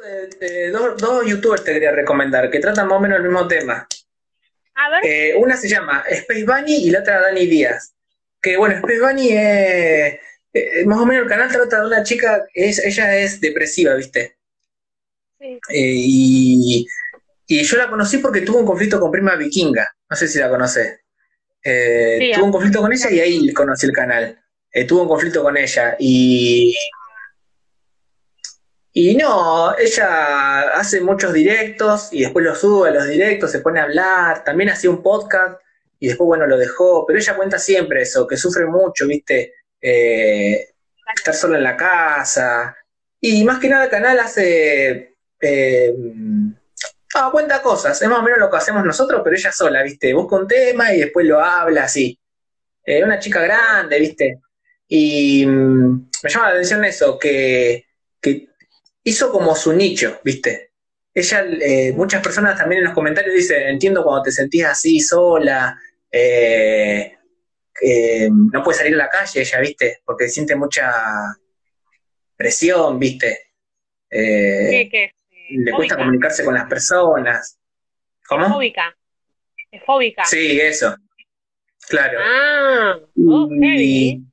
de, dos, dos, youtubers te quería recomendar que tratan más o menos el mismo tema. A ver. Eh, una se llama Space Bunny y la otra Dani Díaz. Que bueno, Space Bunny es. Eh, más o menos el canal trata de una chica, es, ella es depresiva, ¿viste? Sí. Eh, y, y yo la conocí porque tuvo un conflicto con Prima Vikinga. No sé si la conoces. Eh, Sí, tuvo un conflicto con ella y ahí conocí el canal. Tuvo un conflicto con ella y. Y no, ella hace muchos directos y después los sube a los directos, se pone a hablar. También hacía un podcast y después, bueno, lo dejó. Pero ella cuenta siempre eso, que sufre mucho, ¿viste? Eh, estar sola en la casa. Y más que nada el canal hace... eh, ah, cuenta cosas, es más o menos lo que hacemos nosotros, pero ella sola, ¿viste? Busca un tema y después lo habla así. Eh, una chica grande, ¿viste? Y mm, me llama la atención eso, que, que hizo como su nicho, ¿viste? Ella, eh, muchas personas también en los comentarios dicen, entiendo cuando te sentías así sola, eh, eh, no puede salir a la calle ella, ¿viste? Porque siente mucha presión, ¿viste? Eh, ¿Qué, qué es? Eh, le cuesta comunicarse con las personas. Es ¿Cómo? fóbica. Es fóbica. Sí, eso. Claro. Ah, Y- heavy.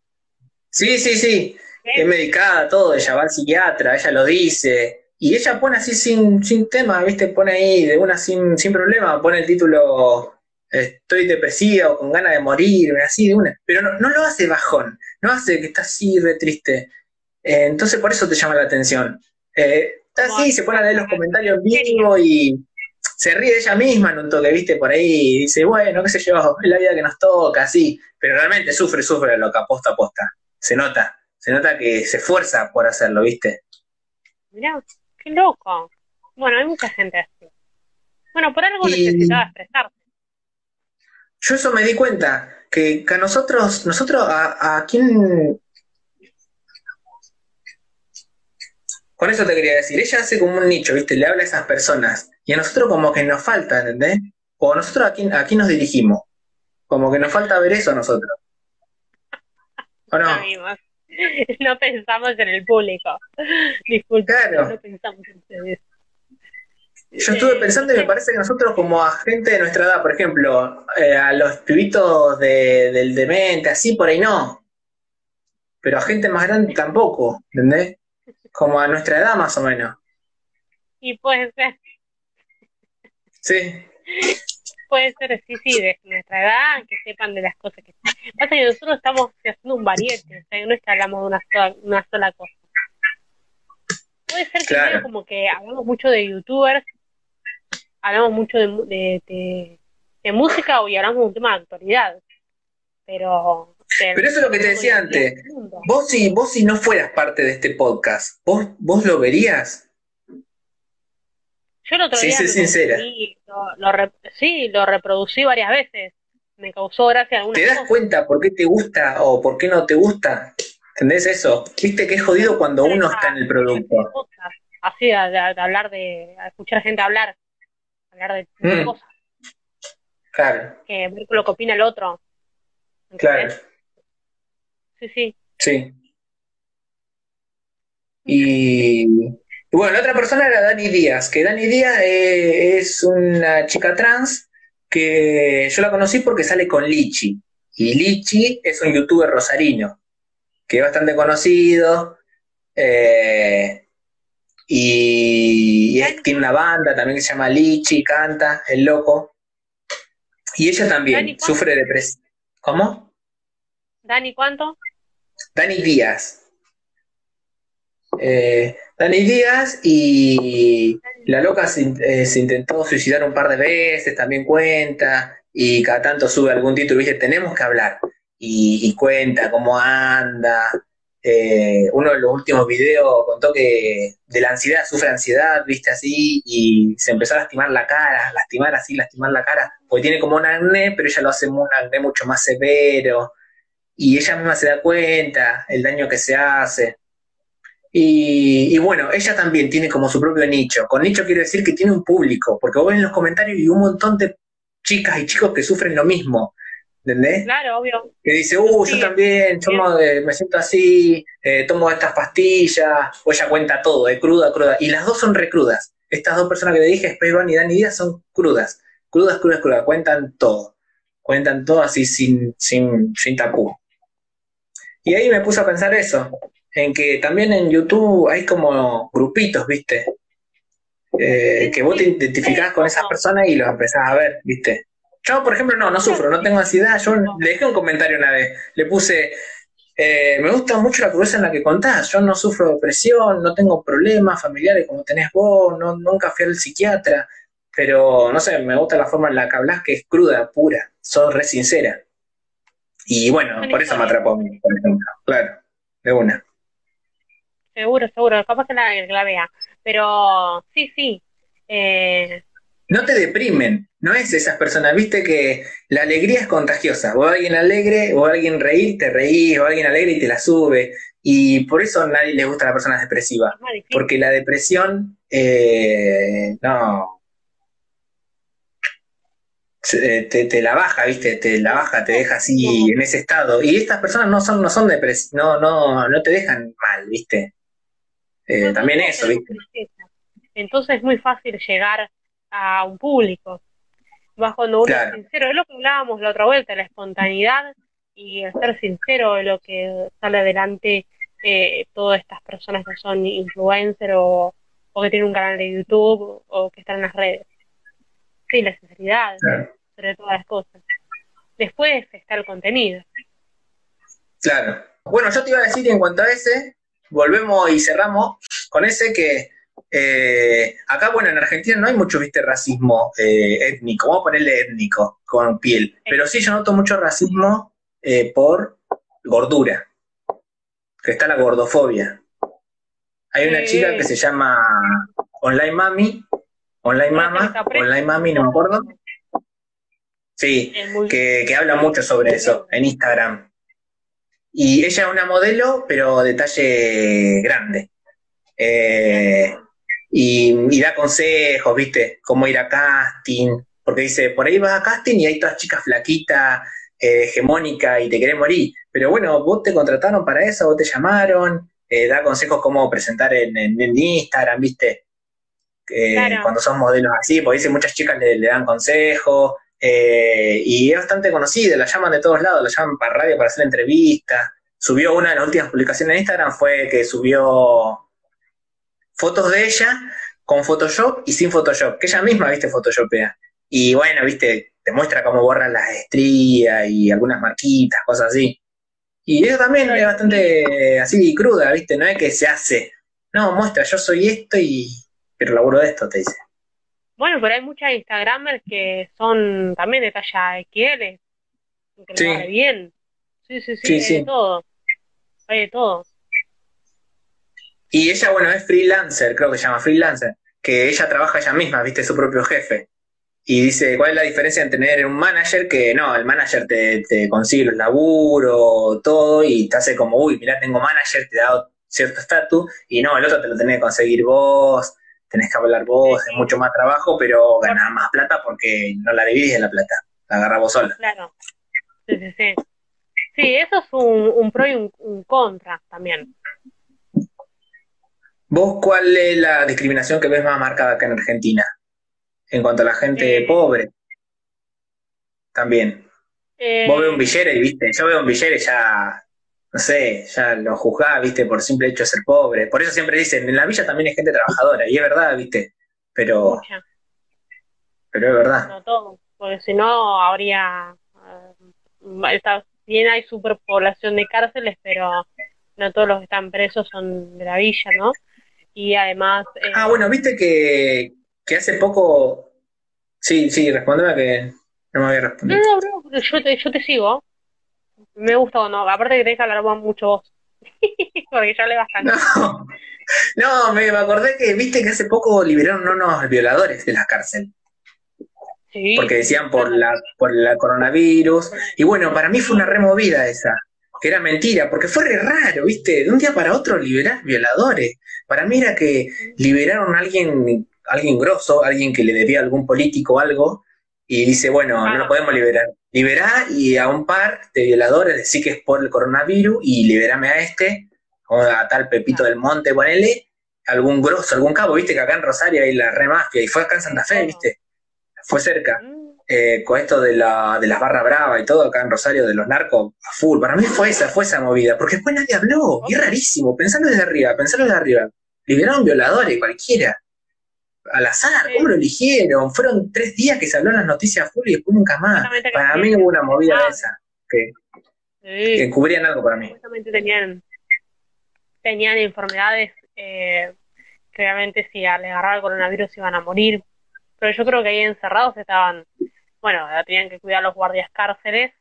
Sí, sí, sí. Es medicada, todo. Ella va al psiquiatra, ella lo dice. Y ella pone así sin, sin tema, ¿viste? Pone ahí de una sin, sin problema, pone el título Estoy depresiva o con ganas de morir, así de una. Pero no, no lo hace bajón, no hace que está así re triste. Eh, entonces por eso te llama la atención. Eh, está así, se pone a leer los comentarios en vivo y se ríe de ella misma en un toque, ¿viste? Por ahí y dice, bueno, qué sé yo, es la vida que nos toca, así. Pero realmente sufre, sufre lo que aposta, aposta. Se nota, se nota que se esfuerza por hacerlo, ¿viste? Mirá, qué loco. Bueno, hay mucha gente así. Bueno, por algo Y- necesitaba expresarse. Yo eso me di cuenta, que, que a nosotros, nosotros, a, a quién... Con eso te quería decir, ella hace como un nicho, ¿viste? Le habla a esas personas. Y a nosotros como que nos falta, ¿entendés? O nosotros a quién, a quién nos dirigimos. Como que nos falta ver eso a nosotros. ¿O no? amigos. No pensamos en el público. Disculpen, Claro. no pensamos en ustedes. Yo estuve Eh, pensando y me parece que nosotros como a gente de nuestra edad, por ejemplo, eh, a los pibitos de- del demente, así por ahí no. Pero a gente más grande tampoco, ¿entendés? Como a nuestra edad más o menos. Y puede ser, Sí, puede ser, sí, sí, de nuestra edad, que sepan de las cosas que... Pasa que nosotros estamos haciendo un variete, o sea, no es que hablamos de una sola, una sola cosa. Puede ser que Claro. como que hablamos mucho de youtubers, hablamos mucho de, de, de, de música y hablamos de un tema de actualidad. Pero... Pero eso es lo que te decía antes. vos si, vos si no fueras parte de este podcast, ¿vos, vos lo verías? Yo el otro Sí, día sincera. reproducí, lo- lo re- sí, lo reproducí varias veces. Me causó gracia algunas ¿Te das cosas. cuenta por qué te gusta o por qué no te gusta? ¿Entendés eso? Viste que es jodido cuando uno está en el producto. Así, de, de- de hablar de, a escuchar gente hablar, hablar de, de Mm. cosas, Claro, que ver lo que opina el otro. claro. Sí, sí. sí. Y, y bueno, la otra persona era Dani Díaz, que Dani Díaz eh, es una chica trans que yo la conocí porque sale con Lichi. Y Lichi es un youtuber rosarino, que es bastante conocido. eh, y, tiene una banda también que se llama Lichi, canta, el loco. Y ella Dani, también ¿cuánto? sufre de depresión. ¿Cómo? Dani, ¿cuánto? Dani Díaz. Eh, Dani Díaz y la loca eh, se intentó suicidar un par de veces, también cuenta, y cada tanto sube algún título y dice, tenemos que hablar. Y, y cuenta cómo anda. Eh, uno de los últimos videos contó que de la ansiedad, sufre ansiedad, viste así, y se empezó a lastimar la cara, lastimar así, lastimar la cara, porque tiene como un acné, pero ella lo hace un acné mucho más severo y ella misma se da cuenta el daño que se hace. Y, y bueno, ella también tiene como su propio nicho. Con nicho quiero decir que tiene un público, porque vos ves en los comentarios y un montón de chicas y chicos que sufren lo mismo. ¿Entendés? Claro, obvio. Que dice, uh, yo también, yo me siento así, eh, tomo estas pastillas, o ella cuenta todo, de cruda, cruda. Y las dos son recrudas. Estas dos personas que te dije, Space Van y Dani Díaz, son crudas. Crudas, crudas, crudas. Cuentan todo. Cuentan todo así sin, sin, sin tapú. Y ahí me puse a pensar eso, en que también en YouTube hay como grupitos, ¿viste? Eh, que vos te identificás con esas personas y los empezás a ver, ¿viste? Yo, por ejemplo, no, no sufro, no tengo ansiedad. Yo le dejé un comentario una vez, le puse, eh, me gusta mucho la crudeza en la que contás, yo no sufro depresión, no tengo problemas familiares como tenés vos, no, nunca fui al psiquiatra, pero no sé, me gusta la forma en la que hablas, que es cruda, pura, sos re sincera. Y bueno, por eso me atrapó a mí, por ejemplo, claro, de una. Seguro, seguro, capaz que la, que la vea, pero sí, sí, eh, no te deprimen, no es esas personas, viste que la alegría es contagiosa, o alguien alegre, o alguien reír, te reís, o alguien alegre y te la sube, y por eso a nadie le gusta a las personas depresivas, porque la depresión, eh, no, eh, te, la baja, viste, te la baja, te deja así en ese estado, y estas personas no son, no son depresivas, no, no, no te dejan mal, viste, eh, también eso, viste. Entonces es muy fácil llegar a un público. Más cuando uno es sincero, es lo que hablábamos la otra vuelta, la espontaneidad y el ser sincero de lo que sale adelante eh, todas estas personas que son influencers o, que tienen un canal de YouTube o que están en las redes. Sí, la sinceridad, sobre todas las cosas. Después está el contenido. Claro. Bueno, yo te iba a decir en cuanto a ese, volvemos y cerramos con ese que eh, acá, bueno, en Argentina no hay mucho, viste, racismo eh, étnico, vamos a ponerle étnico con piel, pero sí yo noto mucho racismo eh, por gordura, que está la gordofobia. Hay una chica que se llama Online Mami, Online Mama, Online Mami, no me acuerdo. Sí, que, que habla mucho sobre eso en Instagram. Y ella es una modelo, pero de talle grande. Eh, y, da consejos, ¿viste? Cómo ir a casting, porque dice, por ahí vas a casting y hay todas chicas flaquitas, eh, hegemónicas y te querés morir. Pero bueno, vos te contrataron para eso, vos te llamaron, eh, da consejos cómo presentar en, Instagram, ¿viste? Cuando son modelos así, porque dice muchas chicas le, dan consejos. Eh, y es bastante conocida, la llaman de todos lados, la llaman para radio para hacer entrevistas. Subió una de las últimas publicaciones en Instagram, fue que subió fotos de ella con Photoshop y sin Photoshop, que ella misma, viste, Photoshopea. Y bueno, viste, te muestra cómo borran las estrías y algunas marquitas, cosas así. Y eso también es bastante así cruda, viste, no es que se hace. No, muestra, yo soy esto y... pero laburo de esto, te dice. Bueno, pero hay muchas Instagramers que son también de talla XL, que sí. bien. Sí, sí, sí, hay de todo. Hay de todo. Y ella, bueno, es freelancer, creo que se llama freelancer, que ella trabaja ella misma, viste, su propio jefe. Y dice, ¿cuál es la diferencia entre tener un manager que no, el manager te, consigue los laburos, todo, y te hace como, uy, mira, tengo manager, te da cierto estatus, y no, el otro te lo tenés que conseguir vos, tenés que hablar vos, es mucho más trabajo, pero ganás más plata porque no la divides la plata, la agarras vos sola. Claro, sí, sí, sí. Sí, eso es un, pro y un contra también. ¿Vos cuál es la discriminación que ves más marcada acá en Argentina? En cuanto a la gente eh. pobre. También. Vos ves un villere y viste, yo veo un villere ya, no sé, ya lo juzgás, viste, por simple hecho de ser pobre. Por eso siempre dicen, en la villa también hay gente trabajadora, y es verdad, viste, pero... Pero es verdad. No todo, porque si no habría... Uh, está, bien hay superpoblación de cárceles, pero no todos los que están presos son de la villa, ¿no? y además... Eh, ah, bueno, viste que, que hace poco... Sí, sí, respóndeme que no me había respondido. No, no, no yo, te, yo te sigo. Me gusta o no, aparte que tenés que hablar mucho vos. Porque ya le bastante. No, no me, acordé que viste que hace poco liberaron unos violadores de la cárcel. Sí. Porque decían por la, por la coronavirus. Y bueno, para mí fue una removida esa que era mentira, porque fue re raro, ¿viste? De un día para otro liberar violadores. Para mí era que liberaron a alguien, alguien grosso, alguien que le debía a algún político algo, y dice, bueno, no lo podemos liberar. Liberá y a un par de violadores, decir que es por el coronavirus y liberame a este, o a tal Pepito del Monte, ponele, algún grosso, algún cabo, viste que acá en Rosario hay la remafia y fue acá en Santa Fe, viste, fue cerca. Mm. Eh, con esto de, la, de las barras bravas y todo acá en Rosario, de los narcos, a full. Para mí fue esa, fue esa movida, porque después nadie habló, y es rarísimo, pensalo desde arriba, pensalo desde arriba. Liberaron violadores, cualquiera al azar, ¿cómo lo eligieron? Fueron tres días que se habló en las noticias full y después nunca más. Para mí hubo una movida de esa, que, que, cubrían algo para mí. tenían, tenían enfermedades eh, que obviamente si al agarrar el coronavirus iban a morir, pero yo creo que ahí encerrados estaban, bueno, tenían que cuidar los guardias cárceles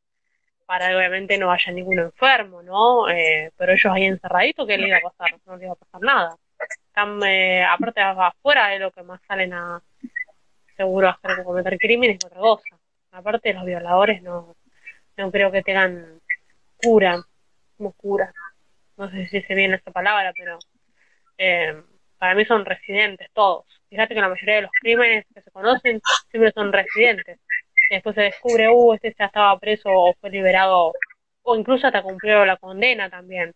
para que obviamente no haya ningún enfermo, ¿no? Eh, pero ellos ahí encerraditos, ¿qué les iba a pasar? No les iba a pasar nada están eh, aparte afuera de lo que más salen a seguro a hacer cometer crímenes otra cosa. Aparte los violadores no, no creo que tengan cura, como cura. No sé si se viene esa palabra, pero eh, para mí son residentes todos. Fíjate que la mayoría de los crímenes que se conocen siempre son residentes. después se descubre, uh, este ya estaba preso o fue liberado, o incluso hasta cumplió la condena también.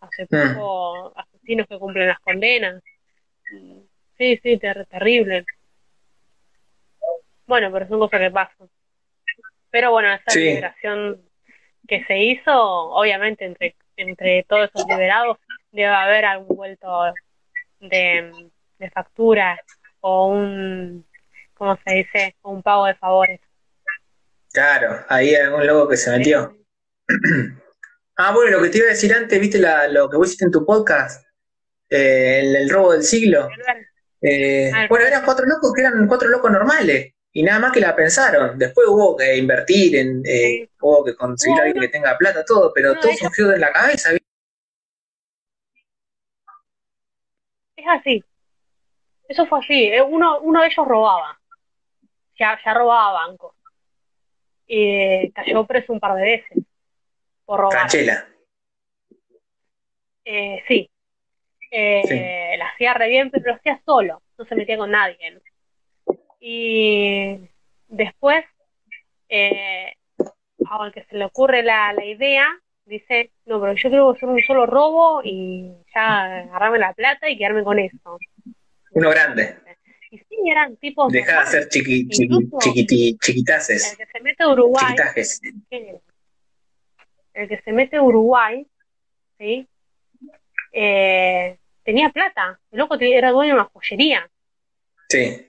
Hace hmm. poco, que cumplen las condenas. Sí, sí, terrible. Bueno, pero son cosas que pasan. Pero bueno, esa liberación que se hizo, obviamente entre, entre todos esos liberados debe haber algún vuelto de, de factura o un, ¿cómo se dice? Un pago de favores. Claro, ahí algún loco que se metió. Ah, bueno, lo que te iba a decir antes, viste la, lo que vos hiciste en tu podcast, eh, el, robo del siglo. Eh, bueno, eran cuatro locos que eran cuatro locos normales y nada más que la pensaron. Después hubo que invertir, en, eh, hubo que conseguir a alguien que tenga plata, todo, pero todo surgió de la cabeza. Es así. Eso fue así. Uno, uno de ellos robaba. Ya, ya robaba bancos. Y cayó preso un par de veces por robar. Canchela. Eh, sí, eh, La hacía re bien, pero lo hacía solo, no se metía con nadie. Y después, eh, al que se le ocurre la, la idea, dice, no, pero yo creo que hacer un solo robo y ya agarrarme la plata y quedarme con eso. Uno grande. Y sí, eran tipos... Deja de hacer chiqui, chiqui, chiquitaces. El que se mete a Uruguay... El que se mete a Uruguay, ¿sí? eh, tenía plata. El loco era dueño de una joyería. Sí.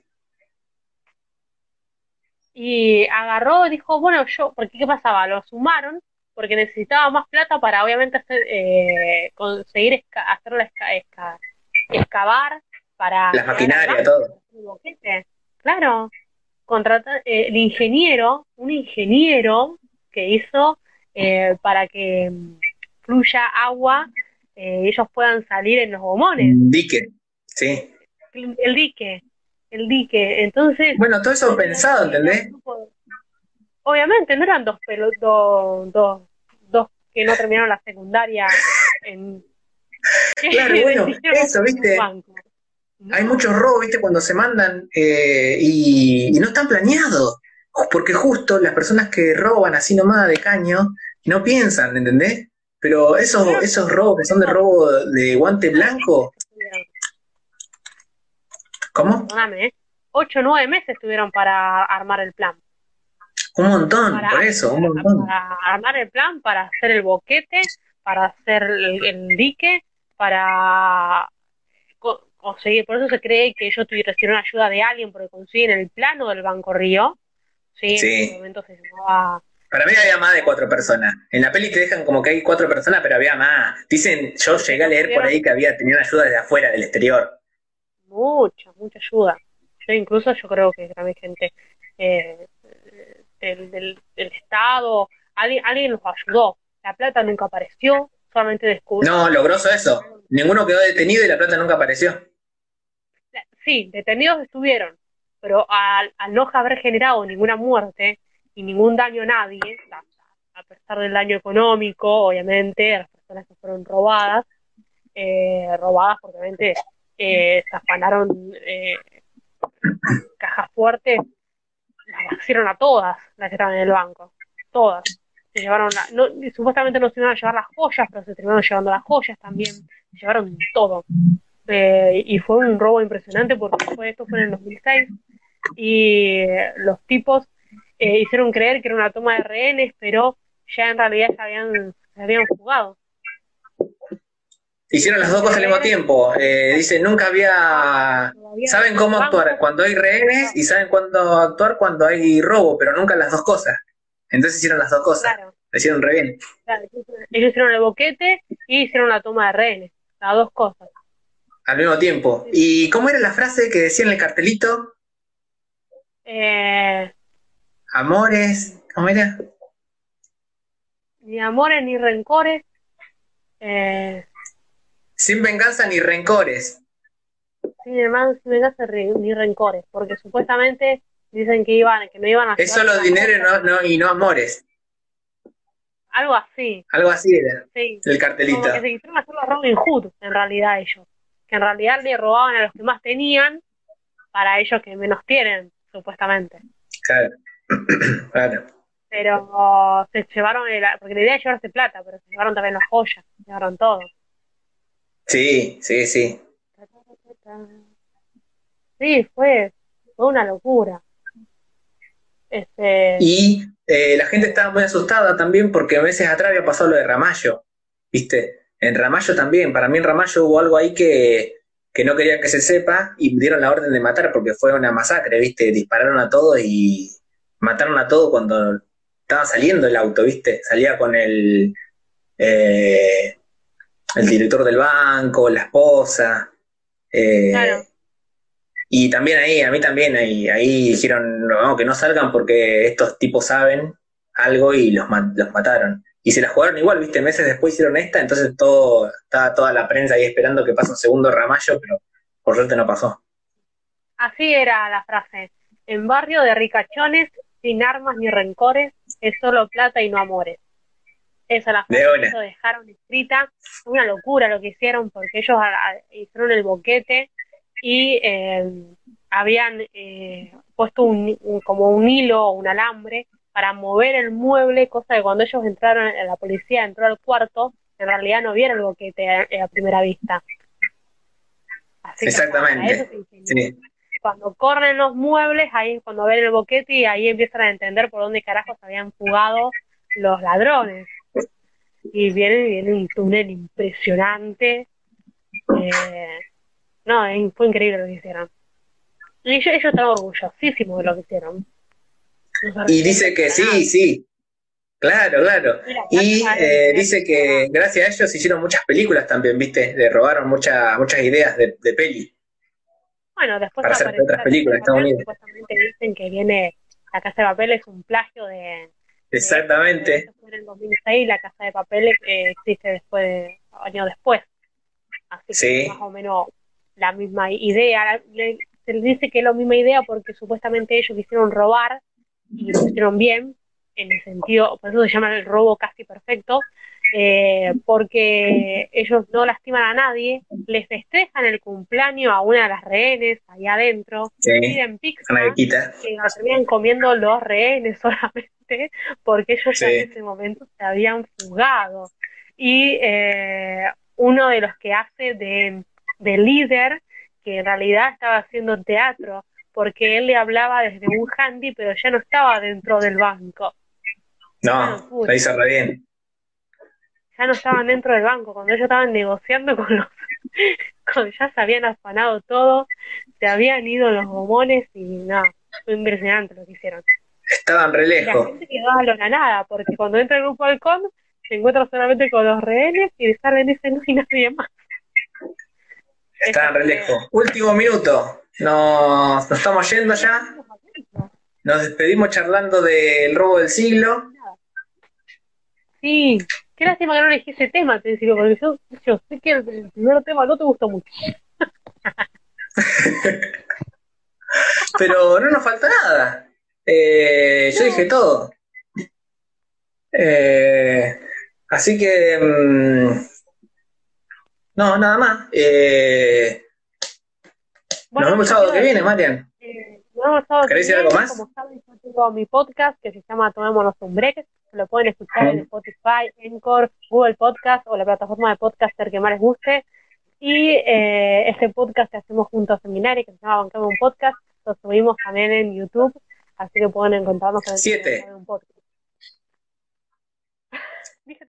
Y agarró dijo, bueno, yo, porque ¿qué pasaba? Lo sumaron porque necesitaba más plata para obviamente hacer, eh, conseguir hacer la excavar para... La maquinaria, todo. Claro. Contratar, eh, el ingeniero, un ingeniero que hizo eh, para que fluya agua eh, ellos puedan salir en los gomones. Dique, sí. El, dique, el dique. Entonces. Bueno, todo eso pensado, ¿entendés? Obviamente, no eran dos, pelos, dos, dos, dos que no terminaron la secundaria en. Claro, bueno, eso, ¿viste? Hay muchos robos, ¿viste? Cuando se mandan eh, y, y no están planeados. Porque justo las personas que roban así nomás de caño no piensan, ¿entendés? Pero esos, esos robos que son de robo de guante blanco. ¿Cómo? Perdóname, ¿eh? Ocho o nueve meses tuvieron para armar el plan. Un montón, por eso, un montón. Para armar el plan, para hacer el boquete, para hacer el, dique, para conseguir. Por eso se cree que ellos recibieron ayuda de alguien porque consiguen el plano del Banco Río. Sí, sí. en ese momento se llamaba para mí había más de cuatro personas. En la peli te dejan como que hay cuatro personas, pero había más. Dicen, yo llegué a leer por ahí que había tenido ayuda desde afuera, del exterior. Mucha, mucha ayuda. Yo incluso yo creo que también gente eh, del, Estado, alguien, alguien los ayudó. La plata nunca apareció, solamente descubrió. No, logroso eso. Ninguno quedó detenido y la plata nunca apareció. Sí, detenidos estuvieron, pero al, al no haber generado ninguna muerte, y ningún daño a nadie, a, pesar del daño económico, obviamente, a las personas que fueron robadas, eh, robadas porque obviamente eh, se afanaron eh, cajas fuertes, las hicieron a todas las que estaban en el banco, todas. Se llevaron, la, no, supuestamente no se iban a llevar las joyas, pero se terminaron llevando las joyas también, se llevaron todo. Eh, y fue un robo impresionante porque fue, esto fue en el 2006 y los tipos eh, hicieron creer que era una toma de rehenes, pero ya en realidad se habían, se habían jugado. Hicieron las dos cosas al mismo tiempo. Eh, dice, nunca había... Saben cómo actuar cuando hay rehenes y saben cuándo actuar cuando hay robo, pero nunca las dos cosas. Entonces hicieron las dos cosas. Claro. hicieron re bien. ellos hicieron el boquete y hicieron la toma de rehenes. Las dos cosas. Al mismo tiempo. ¿Y cómo era la frase que decía en el cartelito? Eh... Amores, ¿cómo era? Ni amores ni rencores. Eh... Sin venganza ni rencores. Sin, sin venganza ni rencores, porque supuestamente dicen que iban, que no iban a Es solo dinero y no, amores. Algo así. Algo así era. Sí. El cartelito. Como que se quisieron hacer los Robin Hood, en realidad ellos. Que en realidad le robaban a los que más tenían para ellos que menos tienen, supuestamente. Claro. claro. Pero se llevaron, el, porque la idea es llevarse plata, pero se llevaron también las joyas, se llevaron todo. Sí, sí, sí. Sí, fue, fue una locura. Este... Y eh, la gente estaba muy asustada también porque meses atrás había pasado lo de Ramallo, ¿viste? En Ramallo también, para mí en Ramallo hubo algo ahí que, que no querían que se sepa y dieron la orden de matar porque fue una masacre, ¿viste? Dispararon a todos y mataron a todos cuando estaba saliendo el auto, ¿viste? Salía con el... Eh, el director del banco, la esposa. Eh, claro. Y también ahí, a mí también, ahí, ahí dijeron no, que no salgan porque estos tipos saben algo y los, los mataron. Y se la jugaron igual, viste, meses después hicieron esta, entonces todo, estaba toda la prensa ahí esperando que pase un segundo ramallo, pero por suerte no pasó. Así era la frase. En barrio de ricachones, sin armas ni rencores, es solo plata y no amores. Esa la frase lo dejaron escrita. una locura lo que hicieron porque ellos hicieron el boquete y eh, habían eh, puesto un, como un hilo o un alambre para mover el mueble, cosa que cuando ellos entraron, la policía entró al cuarto, en realidad no vieron el boquete a, primera vista. Exactamente. Cuando corren los muebles, ahí es cuando ven el boquete y ahí empiezan a entender por dónde carajos habían fugado los ladrones y viene, viene un túnel impresionante. Eh, no, fue increíble lo que hicieron. Y ellos, ellos están orgullosísimos de lo que hicieron. y dice que sí, sí. Claro, claro. y eh, dice que gracias a ellos hicieron muchas películas también, ¿viste? Le robaron muchas muchas ideas de, de peli. Bueno, después para hacer otras películas, Estados Unidos. Supuestamente dicen que viene La Casa de Papel es un plagio de, Exactamente. en el 2006 la Casa de Papel eh, existe después de, años después. Así que más o menos la misma idea. Se les dice que es la misma idea porque supuestamente ellos quisieron robar y lo hicieron bien, en el sentido, por eso se llama el robo casi perfecto, eh, porque ellos no lastiman a nadie, les festejan el cumpleaños a una de las rehenes ahí adentro, piden pizza, y terminan comiendo los rehenes solamente porque ellos ya en ese momento se habían fugado. Y eh, uno de los que hace de, líder, que en realidad estaba haciendo teatro, porque él le hablaba desde un handy, pero ya no estaba dentro del banco. No, lo hizo re bien. Ya no estaban dentro del banco, cuando ellos estaban negociando con los... cuando ya se habían afanado todo, se habían ido los gomones y nada, fue impresionante lo que hicieron. Estaban re lejos. La gente quedó a la nada, porque cuando entra el grupo halcón, se encuentra solamente con los rehenes y salen dice no hay nadie más. Estaban re lejos. Último minuto. Nos, nos estamos yendo ya. Nos despedimos charlando del robo del siglo. Sí, qué lástima que no elegí ese tema, te digo, porque yo, yo sé que el, el primer tema no te gustó mucho. Pero no nos falta nada. Eh, yo dije todo. Eh, así que... Mm, no, nada más. Eh, nos vemos el sábado que viene, Marian. Eh, ¿Querés decir algo más? tengo mi podcast que se llama Tomémonos un Break, lo pueden escuchar en Spotify, Encore, Google Podcast o la plataforma de podcaster que más les guste. Y eh, este podcast que hacemos junto a Seminari, que se llama Bancame un Podcast, lo subimos también en YouTube, así que pueden encontrarnos en Siete. un podcast.